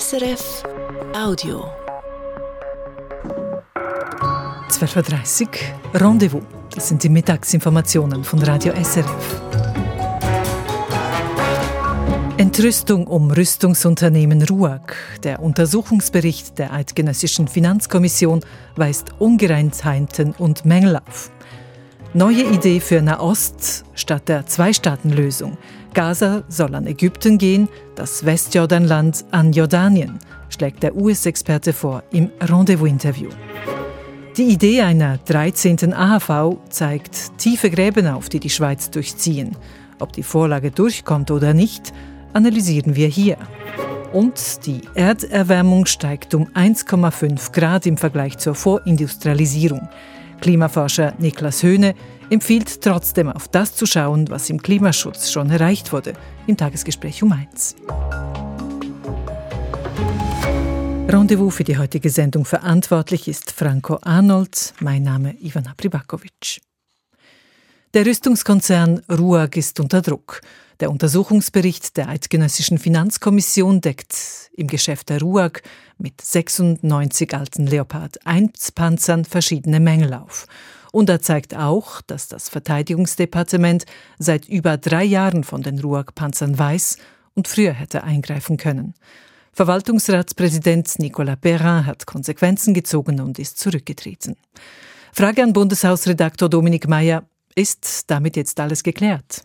SRF Audio. 12.30 Uhr Rendezvous. Das sind die Mittagsinformationen von Radio SRF. Entrüstung um Rüstungsunternehmen RUAG. Der Untersuchungsbericht der Eidgenössischen Finanzkommission weist Ungereimtheiten und Mängel auf. Neue Idee für Nahost statt der Zwei-Staaten-Lösung. Gaza soll an Ägypten gehen, das Westjordanland an Jordanien, schlägt der US-Experte vor im Rendezvous-Interview. Die Idee einer 13. AHV zeigt tiefe Gräben auf, die die Schweiz durchziehen. Ob die Vorlage durchkommt oder nicht, analysieren wir hier. Und die Erderwärmung steigt um 1,5 Grad im Vergleich zur Vorindustrialisierung. Klimaforscher Niklas Höhne empfiehlt trotzdem auf das zu schauen, was im Klimaschutz schon erreicht wurde, im Tagesgespräch um eins. Rendezvous für die heutige Sendung verantwortlich ist Franco Arnold, mein Name Ivana Pribakovic. Der Rüstungskonzern RUAG ist unter Druck. Der Untersuchungsbericht der Eidgenössischen Finanzkommission deckt im Geschäft der RUAG mit 96 alten Leopard 1 Panzern verschiedene Mängel auf. Und er zeigt auch, dass das Verteidigungsdepartement seit über drei Jahren von den RUAG-Panzern weiß und früher hätte eingreifen können. Verwaltungsratspräsident Nicolas Perrin hat Konsequenzen gezogen und ist zurückgetreten. Frage an Bundeshausredaktor Dominik Mayer. Ist damit jetzt alles geklärt?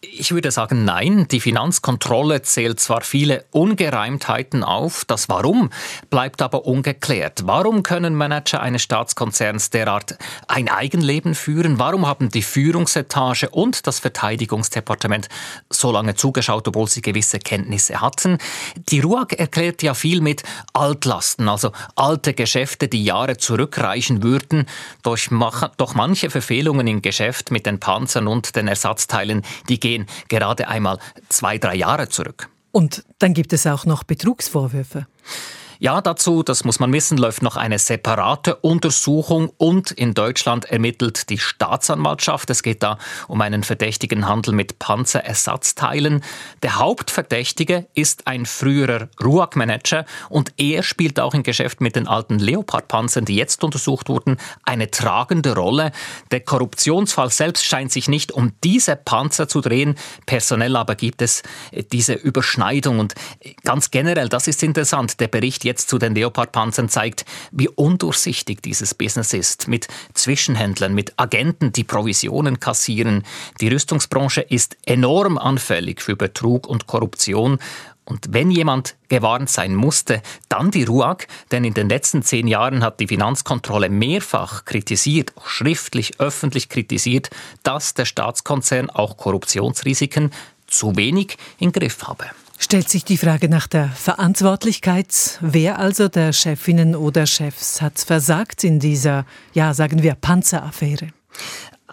Ich würde sagen, nein. Die Finanzkontrolle zählt zwar viele Ungereimtheiten auf, das Warum bleibt aber ungeklärt. Warum können Manager eines Staatskonzerns derart ein Eigenleben führen? Warum haben die Führungsetage und das Verteidigungsdepartement so lange zugeschaut, obwohl sie gewisse Kenntnisse hatten? Die RUAG erklärt ja viel mit Altlasten, also alte Geschäfte, die Jahre zurückreichen würden. Doch, doch manche Verfehlungen im Geschäft mit den Panzern und den Ersatzteilen die gehen gerade einmal zwei, drei Jahre zurück. Und dann gibt es auch noch Betrugsvorwürfe. Ja, dazu, das muss man wissen, läuft noch eine separate Untersuchung und in Deutschland ermittelt die Staatsanwaltschaft. Es geht da um einen verdächtigen Handel mit Panzerersatzteilen. Der Hauptverdächtige ist ein früherer RUAG-Manager und er spielt auch im Geschäft mit den alten Leopard-Panzern, die jetzt untersucht wurden, eine tragende Rolle. Der Korruptionsfall selbst scheint sich nicht um diese Panzer zu drehen. Personell aber gibt es diese Überschneidung und ganz generell, das ist interessant, der Bericht jetzt zu den Leopard-Panzern zeigt, wie undurchsichtig dieses Business ist. Mit Zwischenhändlern, mit Agenten, die Provisionen kassieren. Die Rüstungsbranche ist enorm anfällig für Betrug und Korruption. Und wenn jemand gewarnt sein musste, dann die RUAG, denn in den letzten zehn Jahren hat die Finanzkontrolle mehrfach kritisiert, schriftlich, öffentlich kritisiert, dass der Staatskonzern auch Korruptionsrisiken zu wenig im Griff habe. Stellt sich die Frage nach der Verantwortlichkeit. Wer also der Chefinnen oder Chefs hat versagt in dieser, ja, sagen wir, Panzeraffäre?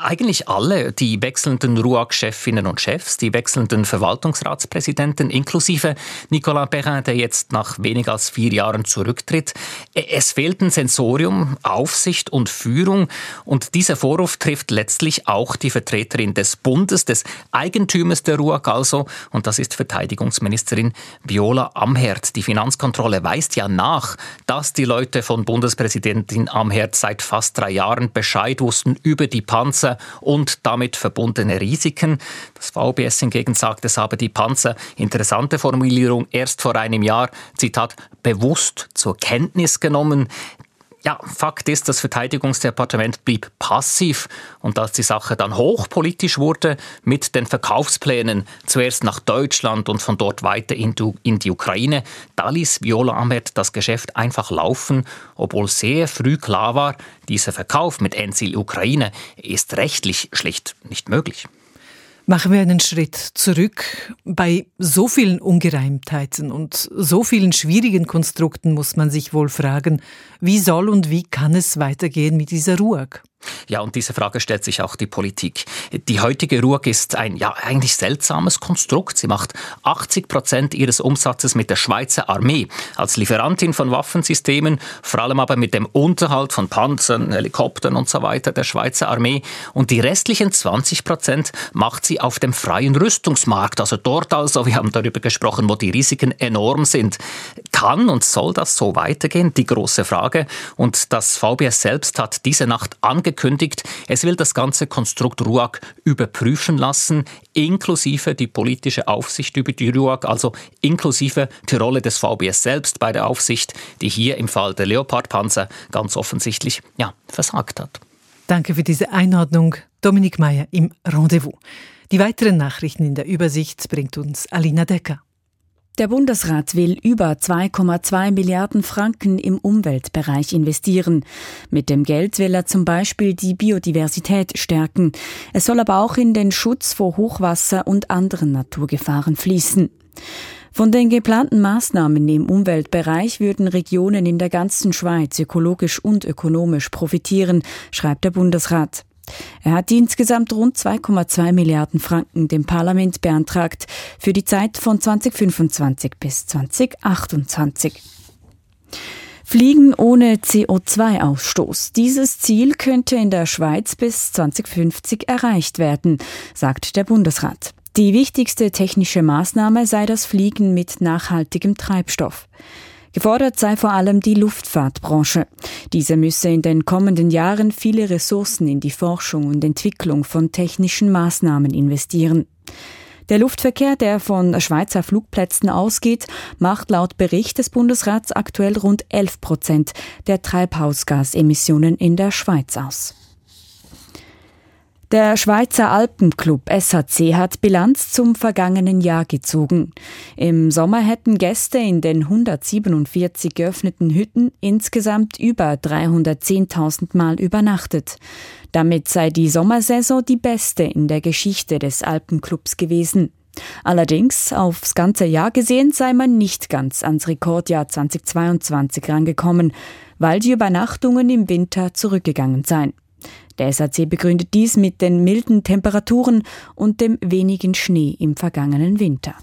Eigentlich alle, die wechselnden RUAG-Chefinnen und Chefs, die wechselnden Verwaltungsratspräsidenten, inklusive Nicolas Perrin, der jetzt nach weniger als vier Jahren zurücktritt. Es fehlten Sensorium, Aufsicht und Führung. Und dieser Vorwurf trifft letztlich auch die Vertreterin des Bundes, des Eigentümers der RUAG also. Und das ist Verteidigungsministerin Viola Amherd. Die Finanzkontrolle weist ja nach, dass die Leute von Bundespräsidentin Amherd seit fast drei Jahren Bescheid wussten über die Panzer und damit verbundene Risiken. Das VBS hingegen sagt, es habe die Panzer, interessante Formulierung, erst vor einem Jahr, Zitat, bewusst zur Kenntnis genommen. Ja, Fakt ist, das Verteidigungsdepartement blieb passiv und als die Sache dann hochpolitisch wurde mit den Verkaufsplänen zuerst nach Deutschland und von dort weiter in die Ukraine, da ließ Viola Amherd das Geschäft einfach laufen, obwohl sehr früh klar war, dieser Verkauf mit Ensil Ukraine ist rechtlich schlicht nicht möglich. Machen wir einen Schritt zurück. Bei so vielen Ungereimtheiten und so vielen schwierigen Konstrukten muss man sich wohl fragen, wie soll und wie kann es weitergehen mit dieser RUAG? Ja, und diese Frage stellt sich auch die Politik. Die heutige RUAG ist ein ja eigentlich seltsames Konstrukt. Sie macht 80 Prozent ihres Umsatzes mit der Schweizer Armee als Lieferantin von Waffensystemen, vor allem aber mit dem Unterhalt von Panzern, Helikoptern und so weiter der Schweizer Armee. Und die restlichen 20 Prozent macht sie auf dem freien Rüstungsmarkt, also dort also, wir haben darüber gesprochen, wo die Risiken enorm sind. Kann und soll das so weitergehen? Die große Frage. Und das VBS selbst hat diese Nacht angekündigt, angekündigt, es will das ganze Konstrukt RUAG überprüfen lassen, inklusive die politische Aufsicht über die RUAG, also inklusive die Rolle des VBS selbst bei der Aufsicht, die hier im Fall der Leopardpanzer ganz offensichtlich ja, versagt hat. Danke für diese Einordnung, Dominik Mayer im Rendezvous. Die weiteren Nachrichten in der Übersicht bringt uns Alina Decker. Der Bundesrat will über 2,2 Milliarden Franken im Umweltbereich investieren. Mit dem Geld will er zum Beispiel die Biodiversität stärken. Es soll aber auch in den Schutz vor Hochwasser und anderen Naturgefahren fließen. Von den geplanten Maßnahmen im Umweltbereich würden Regionen in der ganzen Schweiz ökologisch und ökonomisch profitieren, schreibt der Bundesrat. Er hat insgesamt rund 2,2 Milliarden Franken dem Parlament beantragt für die Zeit von 2025 bis 2028. Fliegen ohne CO2-Ausstoß. Dieses Ziel könnte in der Schweiz bis 2050 erreicht werden, sagt der Bundesrat. Die wichtigste technische Maßnahme sei das Fliegen mit nachhaltigem Treibstoff. Gefordert sei vor allem die Luftfahrtbranche. Diese müsse in den kommenden Jahren viele Ressourcen in die Forschung und Entwicklung von technischen Maßnahmen investieren. Der Luftverkehr, der von Schweizer Flugplätzen ausgeht, macht laut Bericht des Bundesrats aktuell rund 11 Prozent der Treibhausgasemissionen in der Schweiz aus. Der Schweizer Alpenclub SHC hat Bilanz zum vergangenen Jahr gezogen. Im Sommer hätten Gäste in den 147 geöffneten Hütten insgesamt über 310.000 Mal übernachtet. Damit sei die Sommersaison die beste in der Geschichte des Alpenclubs gewesen. Allerdings, aufs ganze Jahr gesehen, sei man nicht ganz ans Rekordjahr 2022 rangekommen, weil die Übernachtungen im Winter zurückgegangen seien. Der SAC begründet dies mit den milden Temperaturen und dem wenigen Schnee im vergangenen Winter.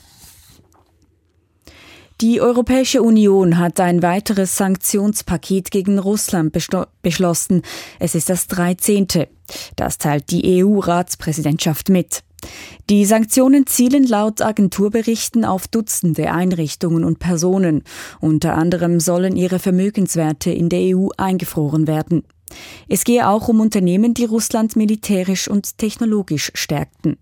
Die Europäische Union hat ein weiteres Sanktionspaket gegen Russland beschlossen. Es ist das 13. Das teilt die EU-Ratspräsidentschaft mit. Die Sanktionen zielen laut Agenturberichten auf Dutzende Einrichtungen und Personen. Unter anderem sollen ihre Vermögenswerte in der EU eingefroren werden. Es gehe auch um Unternehmen, die Russland militärisch und technologisch stärkten.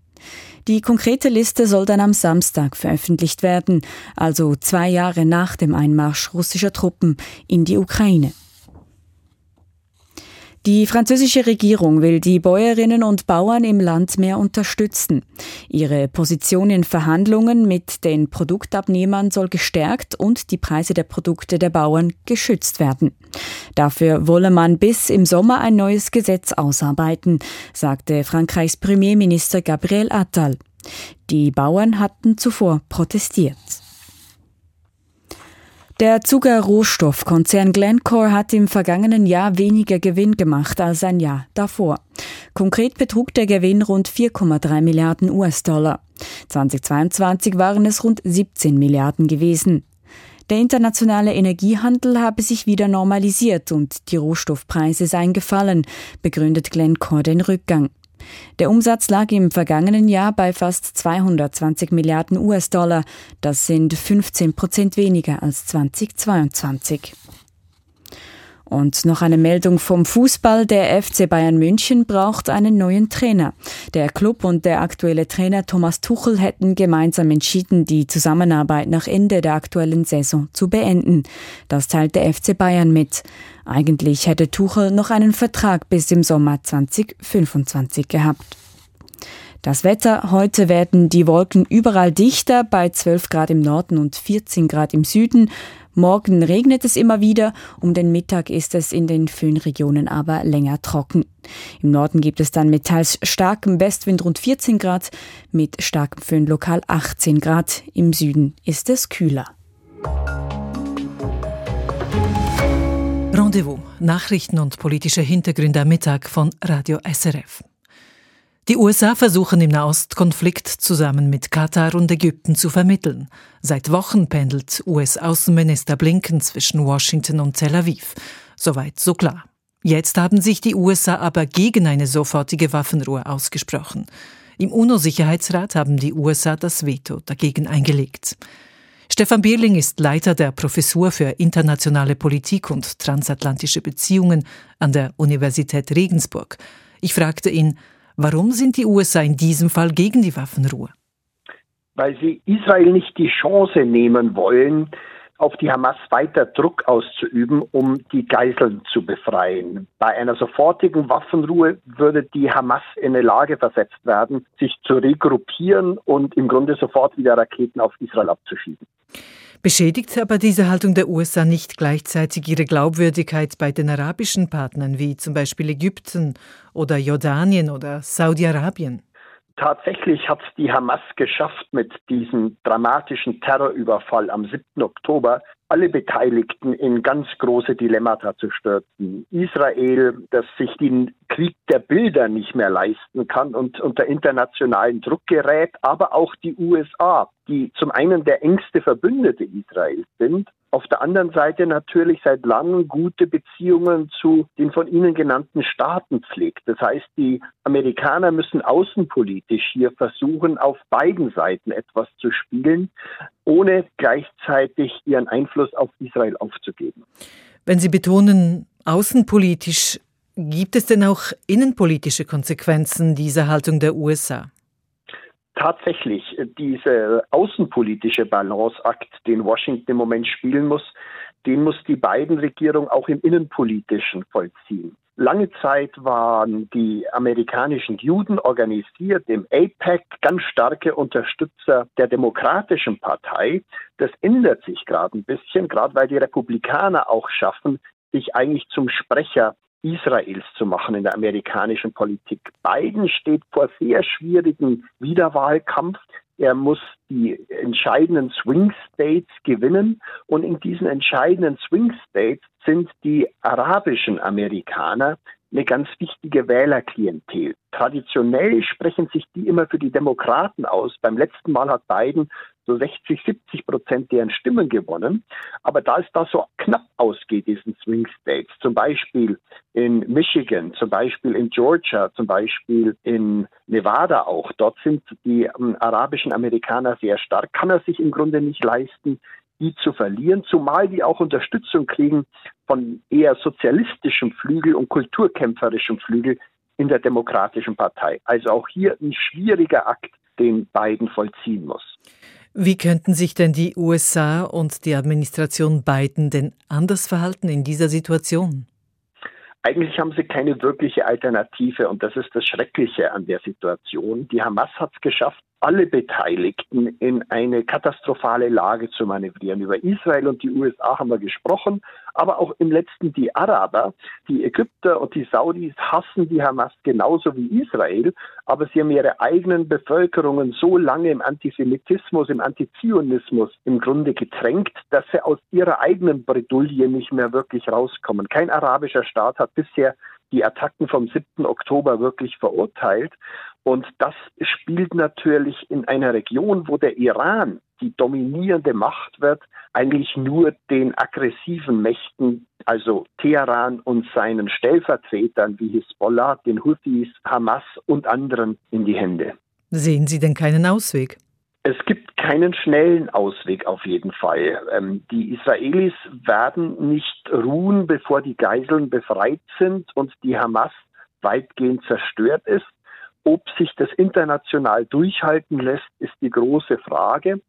Die konkrete Liste soll dann am Samstag veröffentlicht werden, also zwei Jahre nach dem Einmarsch russischer Truppen in die Ukraine. Die französische Regierung will die Bäuerinnen und Bauern im Land mehr unterstützen. Ihre Position in Verhandlungen mit den Produktabnehmern soll gestärkt und die Preise der Produkte der Bauern geschützt werden. Dafür wolle man bis im Sommer ein neues Gesetz ausarbeiten, sagte Frankreichs Premierminister Gabriel Attal. Die Bauern hatten zuvor protestiert. Der Zuckerrohstoffkonzern Glencore hat im vergangenen Jahr weniger Gewinn gemacht als ein Jahr davor. Konkret betrug der Gewinn rund 4,3 Milliarden US-Dollar. 2022 waren es rund 17 Milliarden gewesen. Der internationale Energiehandel habe sich wieder normalisiert und die Rohstoffpreise seien gefallen, begründet Glencore den Rückgang. Der Umsatz lag im vergangenen Jahr bei fast 220 Milliarden US-Dollar. Das sind 15 Prozent weniger als 2022. Und noch eine Meldung vom Fußball. Der FC Bayern München braucht einen neuen Trainer. Der Club und der aktuelle Trainer Thomas Tuchel hätten gemeinsam entschieden, die Zusammenarbeit nach Ende der aktuellen Saison zu beenden. Das teilt der FC Bayern mit. Eigentlich hätte Tuchel noch einen Vertrag bis im Sommer 2025 gehabt. Das Wetter. Heute werden die Wolken überall dichter, bei 12 Grad im Norden und 14 Grad im Süden. Morgen regnet es immer wieder, um den Mittag ist es in den Föhnregionen aber länger trocken. Im Norden gibt es dann mit teils starkem Westwind rund 14 Grad, mit starkem Föhn lokal 18 Grad. Im Süden ist es kühler. Rendezvous, Nachrichten und politische Hintergründe am Mittag von Radio SRF. Die USA versuchen im Nahostkonflikt zusammen mit Katar und Ägypten zu vermitteln. Seit Wochen pendelt US-Außenminister Blinken zwischen Washington und Tel Aviv. Soweit so klar. Jetzt haben sich die USA aber gegen eine sofortige Waffenruhe ausgesprochen. Im UNO-Sicherheitsrat haben die USA das Veto dagegen eingelegt. Stefan Bierling ist Leiter der Professur für internationale Politik und transatlantische Beziehungen an der Universität Regensburg. Ich fragte ihn, warum sind die USA in diesem Fall gegen die Waffenruhe? Weil sie Israel nicht die Chance nehmen wollen, auf die Hamas weiter Druck auszuüben, um die Geiseln zu befreien. Bei einer sofortigen Waffenruhe würde die Hamas in eine Lage versetzt werden, sich zu regruppieren und im Grunde sofort wieder Raketen auf Israel abzuschießen. Beschädigt aber diese Haltung der USA nicht gleichzeitig ihre Glaubwürdigkeit bei den arabischen Partnern wie zum Beispiel Ägypten oder Jordanien oder Saudi-Arabien? Tatsächlich hat die Hamas geschafft, mit diesem dramatischen Terrorüberfall am 7. Oktober alle Beteiligten in ganz große Dilemmata zu stürzen. Israel, das sich den Krieg der Bilder nicht mehr leisten kann und unter internationalen Druck gerät, aber auch die USA, die zum einen der engste Verbündete Israels sind, auf der anderen Seite natürlich seit langem gute Beziehungen zu den von Ihnen genannten Staaten pflegt. Das heißt, die Amerikaner müssen außenpolitisch hier versuchen, auf beiden Seiten etwas zu spielen, ohne gleichzeitig ihren Einfluss auf Israel aufzugeben. Wenn Sie betonen, außenpolitisch, gibt es denn auch innenpolitische Konsequenzen dieser Haltung der USA? Tatsächlich diese außenpolitische Balanceakt, den Washington im Moment spielen muss, den muss die beiden Regierung auch im Innenpolitischen vollziehen. Lange Zeit waren die amerikanischen Juden organisiert im APEC ganz starke Unterstützer der Demokratischen Partei. Das ändert sich gerade ein bisschen, gerade weil die Republikaner auch schaffen, sich eigentlich zum Sprecher Israels zu machen in der amerikanischen Politik. Biden steht vor sehr schwierigen Wiederwahlkampf. Er muss die entscheidenden Swing States gewinnen und in diesen entscheidenden Swing States sind die arabischen Amerikaner eine ganz wichtige Wählerklientel. Traditionell sprechen sich die immer für die Demokraten aus. Beim letzten Mal hat Biden so 60, 70 Prozent deren Stimmen gewonnen. Aber da es da so knapp ausgeht, diesen Swing States, zum Beispiel in Michigan, zum Beispiel in Georgia, zum Beispiel in Nevada auch, dort sind die ähm, arabischen Amerikaner sehr stark, kann er sich im Grunde nicht leisten, die zu verlieren, zumal die auch Unterstützung kriegen von eher sozialistischem Flügel und kulturkämpferischem Flügel in der Demokratischen Partei. Also auch hier ein schwieriger Akt, den Biden vollziehen muss. Wie könnten sich denn die USA und die Administration Biden denn anders verhalten in dieser Situation? Eigentlich haben sie keine wirkliche Alternative und das ist das Schreckliche an der Situation. Die Hamas hat es geschafft, alle Beteiligten in eine katastrophale Lage zu manövrieren. Über Israel und die USA haben wir gesprochen, aber auch im letzten die Araber, die Ägypter und die Saudis hassen die Hamas genauso wie Israel, aber sie haben ihre eigenen Bevölkerungen so lange im Antisemitismus, im Antizionismus im Grunde getränkt, dass sie aus ihrer eigenen Bredouille nicht mehr wirklich rauskommen. Kein arabischer Staat hat bisher die Attacken vom 7. Oktober wirklich verurteilt. Und das spielt natürlich in einer Region, wo der Iran die dominierende Macht wird, eigentlich nur den aggressiven Mächten, also Teheran und seinen Stellvertretern wie Hisbollah, den Houthis, Hamas und anderen in die Hände. Sehen Sie denn keinen Ausweg? Es gibt keinen schnellen Ausweg auf jeden Fall. Ähm, die Israelis werden nicht ruhen, bevor die Geiseln befreit sind und die Hamas weitgehend zerstört ist. Ob sich das international durchhalten lässt, ist die große Frage.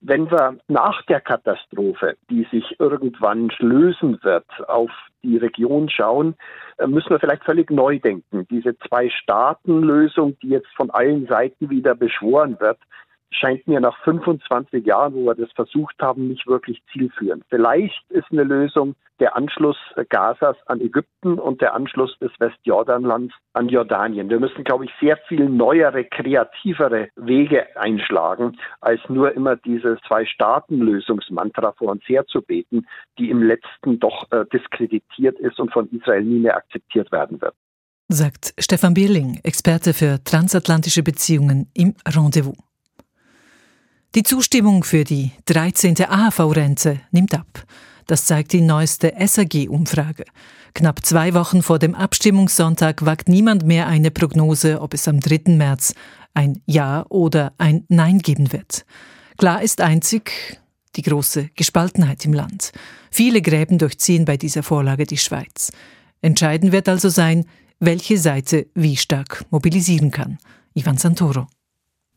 Wenn wir nach der Katastrophe, die sich irgendwann lösen wird, auf die Region schauen, äh, müssen wir vielleicht völlig neu denken. Diese Zwei-Staaten-Lösung, die jetzt von allen Seiten wieder beschworen wird, scheint mir nach 25 Jahren, wo wir das versucht haben, nicht wirklich zielführend. Vielleicht ist eine Lösung der Anschluss Gazas an Ägypten und der Anschluss des Westjordanlands an Jordanien. Wir müssen, glaube ich, sehr viel neuere, kreativere Wege einschlagen, als nur immer dieses Zwei-Staaten-Lösungsmantra vor uns herzubeten, die im letzten doch äh, diskreditiert ist und von Israel nie mehr akzeptiert werden wird. Sagt Stefan Bierling, Experte für transatlantische Beziehungen im Rendezvous. Die Zustimmung für die 13. AHV-Rente nimmt ab. Das zeigt die neueste SAG-Umfrage. Knapp zwei Wochen vor dem Abstimmungssonntag wagt niemand mehr eine Prognose, ob es am 3. März ein Ja oder ein Nein geben wird. Klar ist einzig die große Gespaltenheit im Land. Viele Gräben durchziehen bei dieser Vorlage die Schweiz. Entscheidend wird also sein, welche Seite wie stark mobilisieren kann. Ivan Santoro.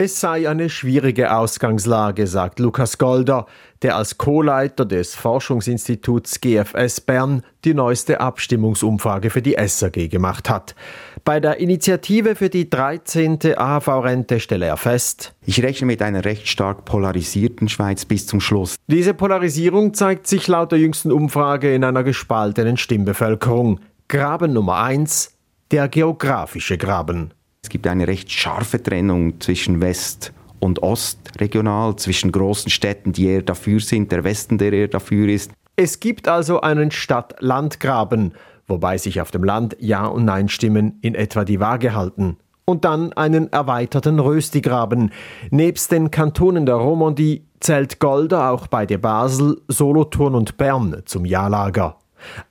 Es sei eine schwierige Ausgangslage, sagt Lukas Golder, der als Co-Leiter des Forschungsinstituts GFS Bern die neueste Abstimmungsumfrage für die SAG gemacht hat. Bei der Initiative für die 13. AHV-Rente stelle er fest, ich rechne mit einer recht stark polarisierten Schweiz bis zum Schluss. Diese Polarisierung zeigt sich laut der jüngsten Umfrage in einer gespaltenen Stimmbevölkerung. Graben Nummer eins: der geografische Graben. Es gibt eine recht scharfe Trennung zwischen West und Ost regional, zwischen großen Städten, die eher dafür sind, der Westen, der eher dafür ist. Es gibt also einen Stadt-Land-Graben, wobei sich auf dem Land Ja- und Nein-Stimmen in etwa die Waage halten. Und dann einen erweiterten Röstigraben. Nebst den Kantonen der Romandie zählt Golda auch beide Basel, Solothurn und Bern zum Ja-Lager.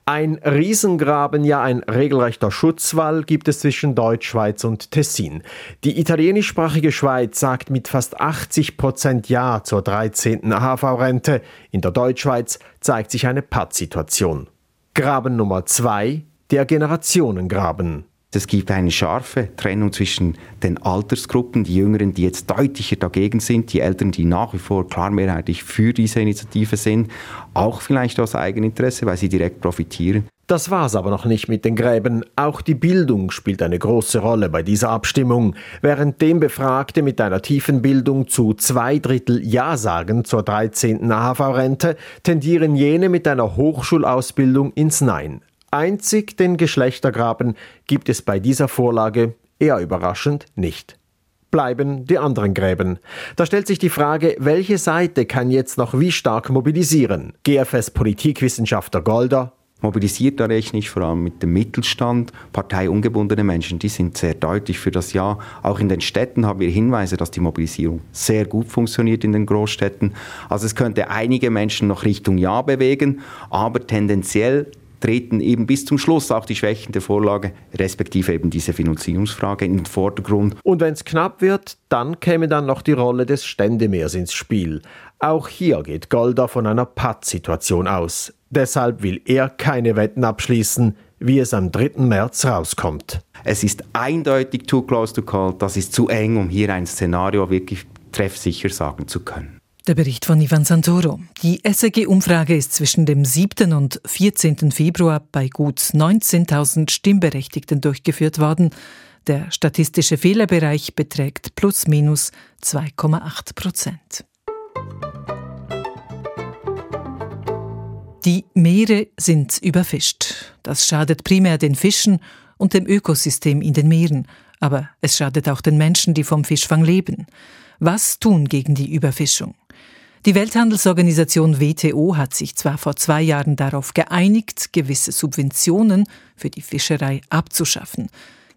Ein Riesengraben, ja ein regelrechter Schutzwall gibt es zwischen Deutschschweiz und Tessin. Die italienischsprachige Schweiz sagt mit fast 80 Prozent Ja zur 13. AHV-Rente. In der Deutschschweiz zeigt sich eine Pattsituation. Graben Nummer zwei, der Generationengraben. Es gibt eine scharfe Trennung zwischen den Altersgruppen, die Jüngeren, die jetzt deutlicher dagegen sind, die Älteren, die nach wie vor klar mehrheitlich für diese Initiative sind, auch vielleicht aus Eigeninteresse, weil sie direkt profitieren. Das war's aber noch nicht mit den Gräben. Auch die Bildung spielt eine große Rolle bei dieser Abstimmung. Währenddem Befragte mit einer tiefen Bildung zu zwei Drittel Ja sagen zur 13. AHV-Rente, tendieren jene mit einer Hochschulausbildung ins Nein. Einzig den Geschlechtergraben gibt es bei dieser Vorlage, eher überraschend, nicht. Bleiben die anderen Gräben. Da stellt sich die Frage, welche Seite kann jetzt noch wie stark mobilisieren? GFS Politikwissenschaftler Golder, mobilisiert da rechne ich vor allem mit dem Mittelstand, parteiungebundene Menschen, die sind sehr deutlich für das Ja. Auch in den Städten haben wir Hinweise, dass die Mobilisierung sehr gut funktioniert in den Großstädten. Also es könnte einige Menschen noch Richtung Ja bewegen, aber tendenziell treten eben bis zum Schluss auch die Schwächen der Vorlage, respektive eben diese Finanzierungsfrage in den Vordergrund. Und wenn es knapp wird, dann käme dann noch die Rolle des Ständemeers ins Spiel. Auch hier geht Golda von einer Pattsituation aus. Deshalb will er keine Wetten abschließen, wie es am 3. März rauskommt. Es ist eindeutig too close to call, das ist zu eng, um hier ein Szenario wirklich treffsicher sagen zu können. Der Bericht von Ivan Santoro. Die SRG-Umfrage ist zwischen dem 7. und 14. Februar bei gut 19.000 Stimmberechtigten durchgeführt worden. Der statistische Fehlerbereich beträgt plus minus 2,8 Prozent. Die Meere sind überfischt. Das schadet primär den Fischen und dem Ökosystem in den Meeren, aber es schadet auch den Menschen, die vom Fischfang leben. Was tun gegen die Überfischung? Die Welthandelsorganisation WTO hat sich zwar vor zwei Jahren darauf geeinigt, gewisse Subventionen für die Fischerei abzuschaffen.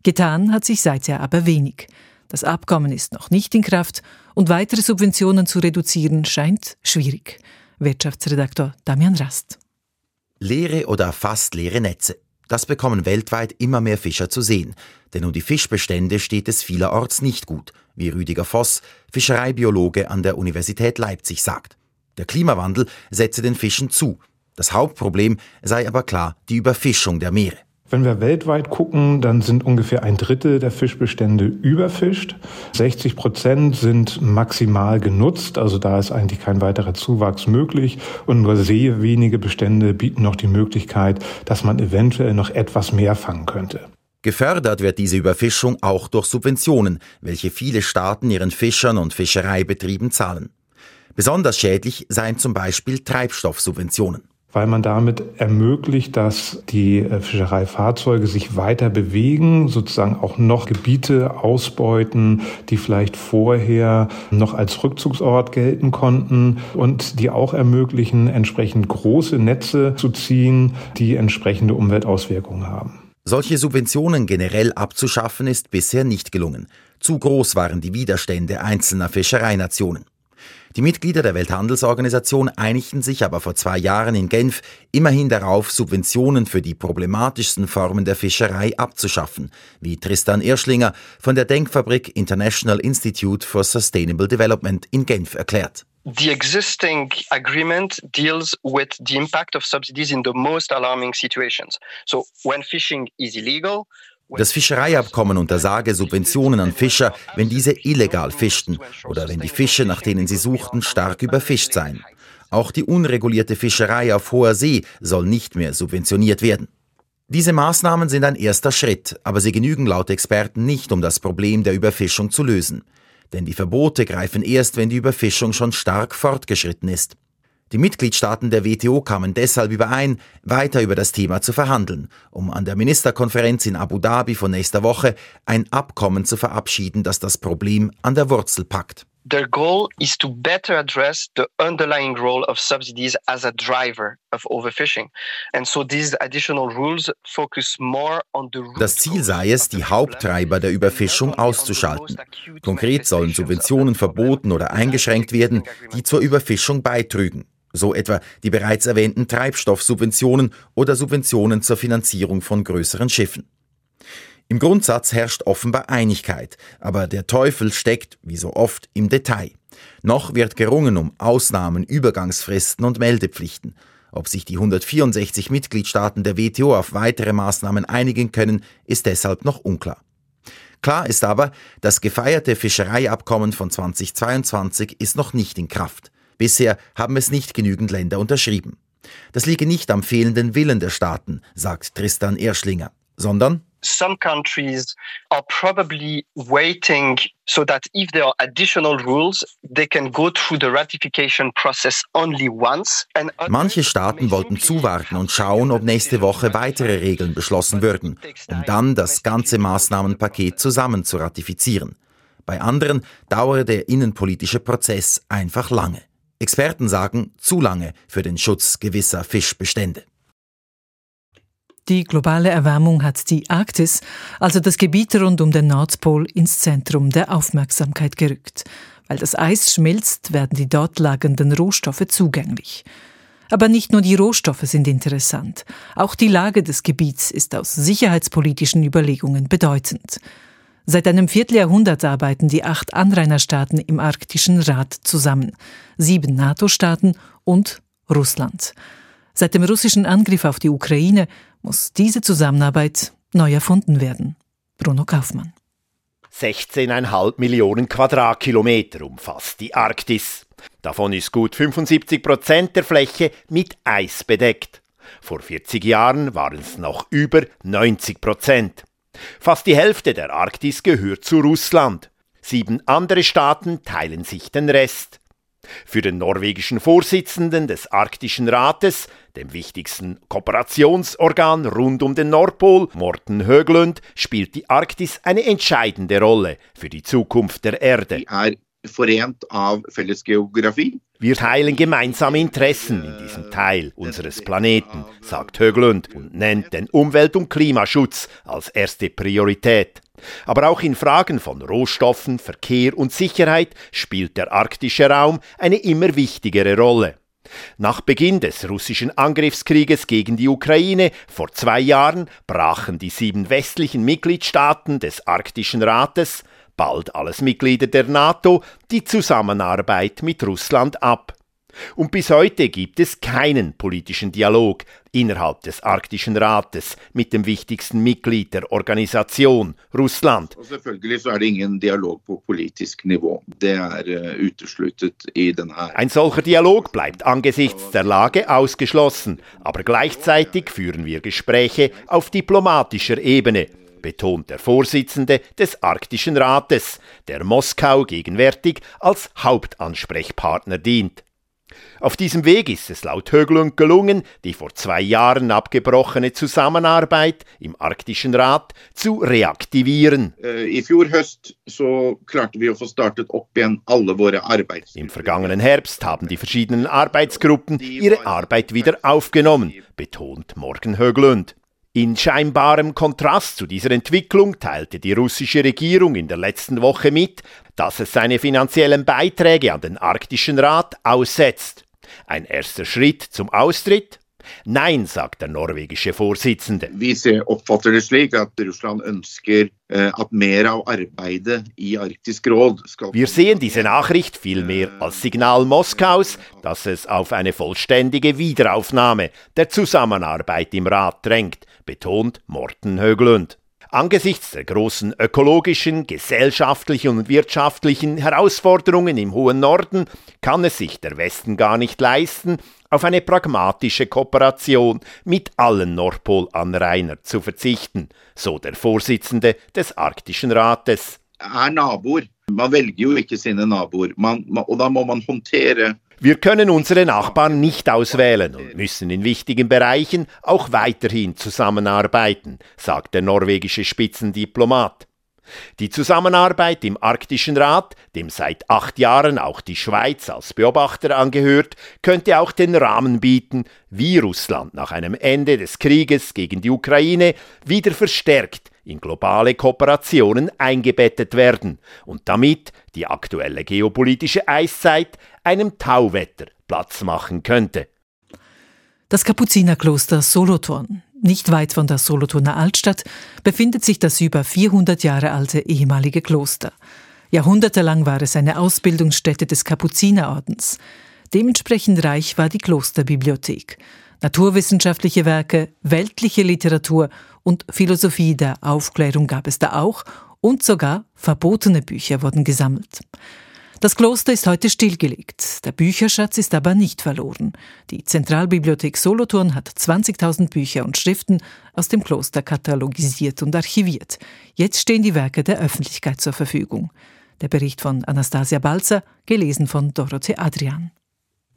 Getan hat sich seither aber wenig. Das Abkommen ist noch nicht in Kraft und weitere Subventionen zu reduzieren scheint schwierig. Wirtschaftsredaktor Damian Rast. Leere oder fast leere Netze. Das bekommen weltweit immer mehr Fischer zu sehen, denn um die Fischbestände steht es vielerorts nicht gut – wie Rüdiger Voss, Fischereibiologe an der Universität Leipzig, sagt. Der Klimawandel setze den Fischen zu. Das Hauptproblem sei aber klar die Überfischung der Meere. Wenn wir weltweit gucken, dann sind ungefähr ein Drittel der Fischbestände überfischt. 60 Prozent sind maximal genutzt, also da ist eigentlich kein weiterer Zuwachs möglich. Und nur sehr wenige Bestände bieten noch die Möglichkeit, dass man eventuell noch etwas mehr fangen könnte. Gefördert wird diese Überfischung auch durch Subventionen, welche viele Staaten ihren Fischern und Fischereibetrieben zahlen. Besonders schädlich seien zum Beispiel Treibstoffsubventionen weil man damit ermöglicht, dass die äh, Fischereifahrzeuge sich weiter bewegen, sozusagen auch noch Gebiete ausbeuten, die vielleicht vorher noch als Rückzugsort gelten konnten und die auch ermöglichen, entsprechend große Netze zu ziehen, die entsprechende Umweltauswirkungen haben. Solche Subventionen generell abzuschaffen ist bisher nicht gelungen. Zu groß waren die Widerstände einzelner Fischereinationen. Die Mitglieder der Welthandelsorganisation einigten sich aber vor zwei Jahren in Genf immerhin darauf, Subventionen für die problematischsten Formen der Fischerei abzuschaffen, wie Tristan Irschlinger von der Denkfabrik International Institute for Sustainable Development in Genf erklärt. The existing agreement deals with the impact of subsidies in the most alarming situations. So when fishing is illegal, das Fischereiabkommen untersage Subventionen an Fischer, wenn diese illegal fischten oder wenn die Fische, nach denen sie suchten, stark überfischt seien. Auch die unregulierte Fischerei auf hoher See soll nicht mehr subventioniert werden. Diese Maßnahmen sind ein erster Schritt, aber sie genügen laut Experten nicht, um das Problem der Überfischung zu lösen. Denn die Verbote greifen erst, wenn die Überfischung schon stark fortgeschritten ist. Die Mitgliedstaaten der WTO kamen deshalb überein, weiter über das Thema zu verhandeln, um an der Ministerkonferenz in Abu Dhabi von nächster Woche ein Abkommen zu verabschieden, das das Problem an der Wurzel packt. Their goal is to better address the underlying role of subsidies as a driver of overfishing. And so these additional rules focus more on the Das Ziel sei es, die Haupttreiber der Überfischung auszuschalten. Konkret sollen Subventionen verboten oder eingeschränkt werden, die zur Überfischung beitrügen so etwa die bereits erwähnten Treibstoffsubventionen oder Subventionen zur Finanzierung von größeren Schiffen. Im Grundsatz herrscht offenbar Einigkeit, aber der Teufel steckt, wie so oft, im Detail. Noch wird gerungen um Ausnahmen, Übergangsfristen und Meldepflichten. Ob sich die 164 Mitgliedstaaten der WTO auf weitere Maßnahmen einigen können, ist deshalb noch unklar. Klar ist aber, das gefeierte Fischereiabkommen von 2022 ist noch nicht in Kraft. Bisher haben es nicht genügend Länder unterschrieben. Das liege nicht am fehlenden Willen der Staaten, sagt Tristan Erschlinger, sondern some countries are probably waiting so that if there are additional rules, they can go through the ratification process only once. Manche Staaten wollten zuwarten und schauen, ob nächste Woche weitere Regeln beschlossen würden, um dann das ganze Maßnahmenpaket zusammen zu ratifizieren. Bei anderen dauere der innenpolitische Prozess einfach lange. Experten sagen zu lange für den Schutz gewisser Fischbestände. Die globale Erwärmung hat die Arktis, also das Gebiet rund um den Nordpol, ins Zentrum der Aufmerksamkeit gerückt. Weil das Eis schmilzt, werden die dort lagernden Rohstoffe zugänglich. Aber nicht nur die Rohstoffe sind interessant. Auch die Lage des Gebiets ist aus sicherheitspolitischen Überlegungen bedeutend. Seit einem Vierteljahrhundert arbeiten die acht Anrainerstaaten im Arktischen Rat zusammen, sieben NATO-Staaten und Russland. Seit dem russischen Angriff auf die Ukraine muss diese Zusammenarbeit neu erfunden werden. Bruno Kaufmann. 16,5 Millionen Quadratkilometer umfasst die Arktis. Davon ist gut 75 Prozent der Fläche mit Eis bedeckt. Vor 40 Jahren waren es noch über 90 Prozent. Fast die Hälfte der Arktis gehört zu Russland. Sieben andere Staaten teilen sich den Rest. Für den norwegischen Vorsitzenden des Arktischen Rates, dem wichtigsten Kooperationsorgan rund um den Nordpol, Morten Höglund, spielt die Arktis eine entscheidende Rolle für die Zukunft der Erde. Wir teilen gemeinsame Interessen in diesem Teil unseres Planeten, sagt Höglund und nennt den Umwelt- und Klimaschutz als erste Priorität. Aber auch in Fragen von Rohstoffen, Verkehr und Sicherheit spielt der arktische Raum eine immer wichtigere Rolle. Nach Beginn des russischen Angriffskrieges gegen die Ukraine vor zwei Jahren brachen die sieben westlichen Mitgliedstaaten des Arktischen Rates bald alles Mitglieder der NATO, die Zusammenarbeit mit Russland ab. Und bis heute gibt es keinen politischen Dialog innerhalb des Arktischen Rates mit dem wichtigsten Mitglied der Organisation, Russland. Ein solcher Dialog bleibt angesichts der Lage ausgeschlossen, aber gleichzeitig führen wir Gespräche auf diplomatischer Ebene betont der Vorsitzende des Arktischen Rates, der Moskau gegenwärtig als Hauptansprechpartner dient. Auf diesem Weg ist es laut Höglund gelungen, die vor zwei Jahren abgebrochene Zusammenarbeit im Arktischen Rat zu reaktivieren. Äh, I fjor høst så klarte vi å få startet opp igjen alle våre arbeids... Im vergangenen Herbst haben die verschiedenen Arbeitsgruppen ihre Arbeit wieder aufgenommen, betont Morgen Höglund. In scheinbarem Kontrast zu dieser Entwicklung teilte die russische Regierung in der letzten Woche mit, dass es seine finanziellen Beiträge an den Arktischen Rat aussetzt. Ein erster Schritt zum Austritt? Nein, sagt der norwegische Vorsitzende. Vi oppfatter det slik at Russland ønsker eh, at mer av arbeidet i Arktisk råd skal Wir sehen diese Nachricht vielmehr als Signal Moskaus, dass es auf eine vollständige Wiederaufnahme der Zusammenarbeit im Rat drängt, betont Morten Höglund. Angesichts der großen ökologischen, gesellschaftlichen und wirtschaftlichen Herausforderungen im hohen Norden kann es sich der Westen gar nicht leisten, auf eine pragmatische Kooperation mit allen Nordpolanrainer zu verzichten, so der Vorsitzende des Arktischen Rates. Er naboer. Man velger jo ikke sine naboer, man, man, og da må man håndtere wir können unsere Nachbarn nicht auswählen und müssen in wichtigen Bereichen auch weiterhin zusammenarbeiten, sagt der norwegische Spitzendiplomat. Die Zusammenarbeit im Arktischen Rat, dem seit acht Jahren auch die Schweiz als Beobachter angehört, könnte auch den Rahmen bieten, wie Russland nach einem Ende des Krieges gegen die Ukraine wieder verstärkt in globale Kooperationen eingebettet werden und damit die aktuelle geopolitische Eiszeit einem Tauwetter Platz machen könnte. Das Kapuzinerkloster Solothurn. Nicht weit von der Solothurner Altstadt befindet sich das über 400 Jahre alte ehemalige Kloster. Jahrhundertelang war es eine Ausbildungsstätte des Kapuzinerordens. Dementsprechend reich war die Klosterbibliothek. Naturwissenschaftliche Werke, weltliche Literatur und Philosophie der Aufklärung gab es da auch und sogar verbotene Bücher wurden gesammelt. Das Kloster ist heute stillgelegt. Der Bücherschatz ist aber nicht verloren. Die Zentralbibliothek Solothurn hat 20.000 Bücher und Schriften aus dem Kloster katalogisiert und archiviert. Jetzt stehen die Werke der Öffentlichkeit zur Verfügung. Der Bericht von Anastasia Balzer, gelesen von Dorothee Adrian.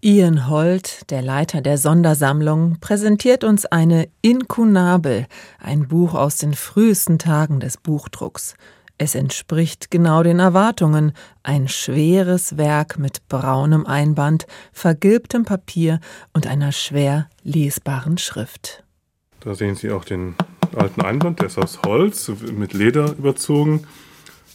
Ian Holt, der Leiter der Sondersammlung, präsentiert uns eine Inkunabel, ein Buch aus den frühesten Tagen des Buchdrucks. Es entspricht genau den Erwartungen, ein schweres Werk mit braunem Einband, vergilbtem Papier und einer schwer lesbaren Schrift. Da sehen Sie auch den alten Einband, der ist aus Holz, mit Leder überzogen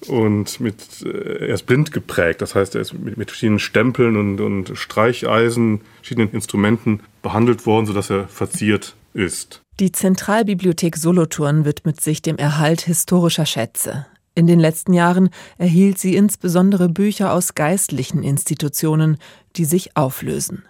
und mit, äh, er ist blind geprägt. Das heißt, er ist mit, mit verschiedenen Stempeln und, und Streicheisen, verschiedenen Instrumenten behandelt worden, sodass er verziert ist. Die Zentralbibliothek Solothurn widmet sich dem Erhalt historischer Schätze. In den letzten Jahren erhielt sie insbesondere Bücher aus geistlichen Institutionen, die sich auflösen.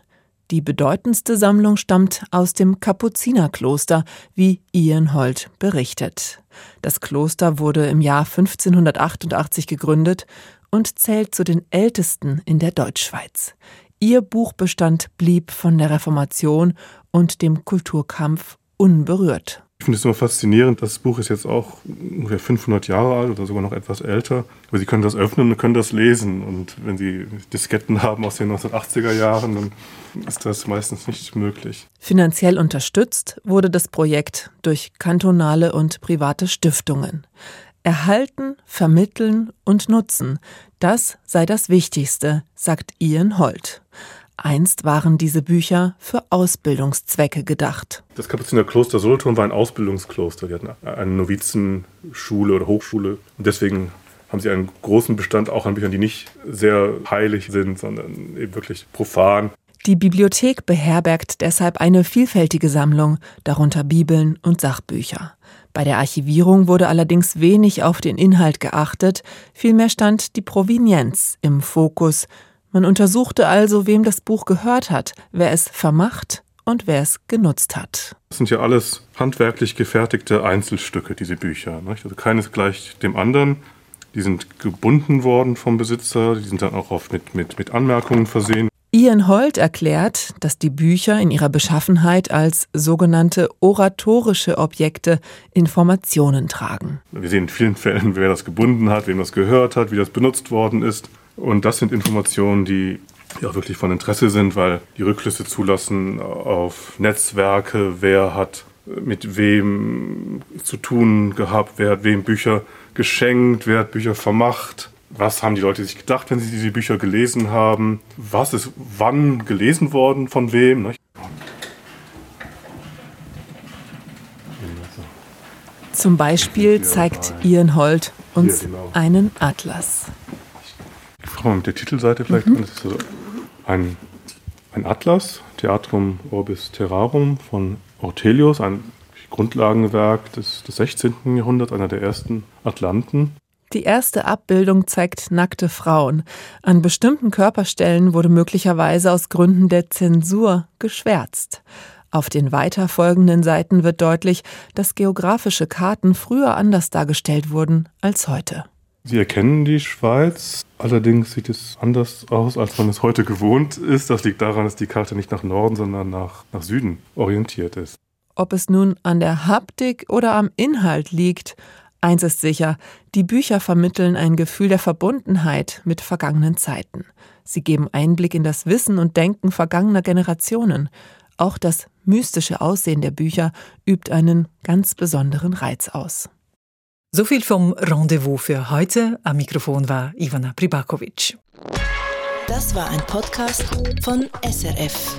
Die bedeutendste Sammlung stammt aus dem Kapuzinerkloster, wie Ian Holt berichtet. Das Kloster wurde im Jahr 1588 gegründet und zählt zu den ältesten in der Deutschschweiz. Ihr Buchbestand blieb von der Reformation und dem Kulturkampf unberührt. Ich finde es immer faszinierend. Das Buch ist jetzt auch ungefähr 500 Jahre alt oder sogar noch etwas älter. Aber Sie können das öffnen und können das lesen. Und wenn Sie Disketten haben aus den 1980er Jahren, dann ist das meistens nicht möglich. Finanziell unterstützt wurde das Projekt durch kantonale und private Stiftungen. Erhalten, vermitteln und nutzen, das sei das Wichtigste, sagt Ian Holt. Einst waren diese Bücher für Ausbildungszwecke gedacht. Das Kapuzinerkloster Solothurn war ein Ausbildungskloster. Die hatten eine Novizenschule oder Hochschule. Und deswegen haben sie einen großen Bestand auch an Büchern, die nicht sehr heilig sind, sondern eben wirklich profan. Die Bibliothek beherbergt deshalb eine vielfältige Sammlung, darunter Bibeln und Sachbücher. Bei der Archivierung wurde allerdings wenig auf den Inhalt geachtet, vielmehr stand die Provenienz im Fokus man untersuchte also, wem das Buch gehört hat, wer es vermacht und wer es genutzt hat. Das sind ja alles handwerklich gefertigte Einzelstücke, diese Bücher. Nicht? Also keines gleich dem anderen. Die sind gebunden worden vom Besitzer, die sind dann auch oft mit, mit, mit Anmerkungen versehen. Ian Holt erklärt, dass die Bücher in ihrer Beschaffenheit als sogenannte oratorische Objekte Informationen tragen. Wir sehen in vielen Fällen, wer das gebunden hat, wem das gehört hat, wie das benutzt worden ist. Und das sind Informationen, die ja auch wirklich von Interesse sind, weil die Rückschlüsse zulassen auf Netzwerke, wer hat mit wem zu tun gehabt, wer hat wem Bücher geschenkt, wer hat Bücher vermacht was haben die Leute sich gedacht, wenn sie diese Bücher gelesen haben? Was ist wann gelesen worden, von wem? Ne? Zum Beispiel zeigt Ian Holt uns genau. einen Atlas. Ich fange mal mit der Titelseite vielleicht mhm. an. Das ist also ein, ein Atlas, Theatrum Orbis Terrarum von Ortelius, ein Grundlagenwerk des, des 16. Jahrhunderts, einer der ersten Atlanten. Die erste Abbildung zeigt nackte Frauen. An bestimmten Körperstellen wurde möglicherweise aus Gründen der Zensur geschwärzt. Auf den weiterfolgenden Seiten wird deutlich, dass geografische Karten früher anders dargestellt wurden als heute. Sie erkennen die Schweiz, allerdings sieht es anders aus, als man es heute gewohnt ist. Das liegt daran, dass die Karte nicht nach Norden, sondern nach, nach Süden orientiert ist. Ob es nun an der Haptik oder am Inhalt liegt, Eins ist sicher, die Bücher vermitteln ein Gefühl der Verbundenheit mit vergangenen Zeiten. Sie geben Einblick in das Wissen und Denken vergangener Generationen. Auch das mystische Aussehen der Bücher übt einen ganz besonderen Reiz aus. So viel vom Rendezvous für heute. Am Mikrofon war Ivana Pribakovic. Das war ein Podcast von SRF.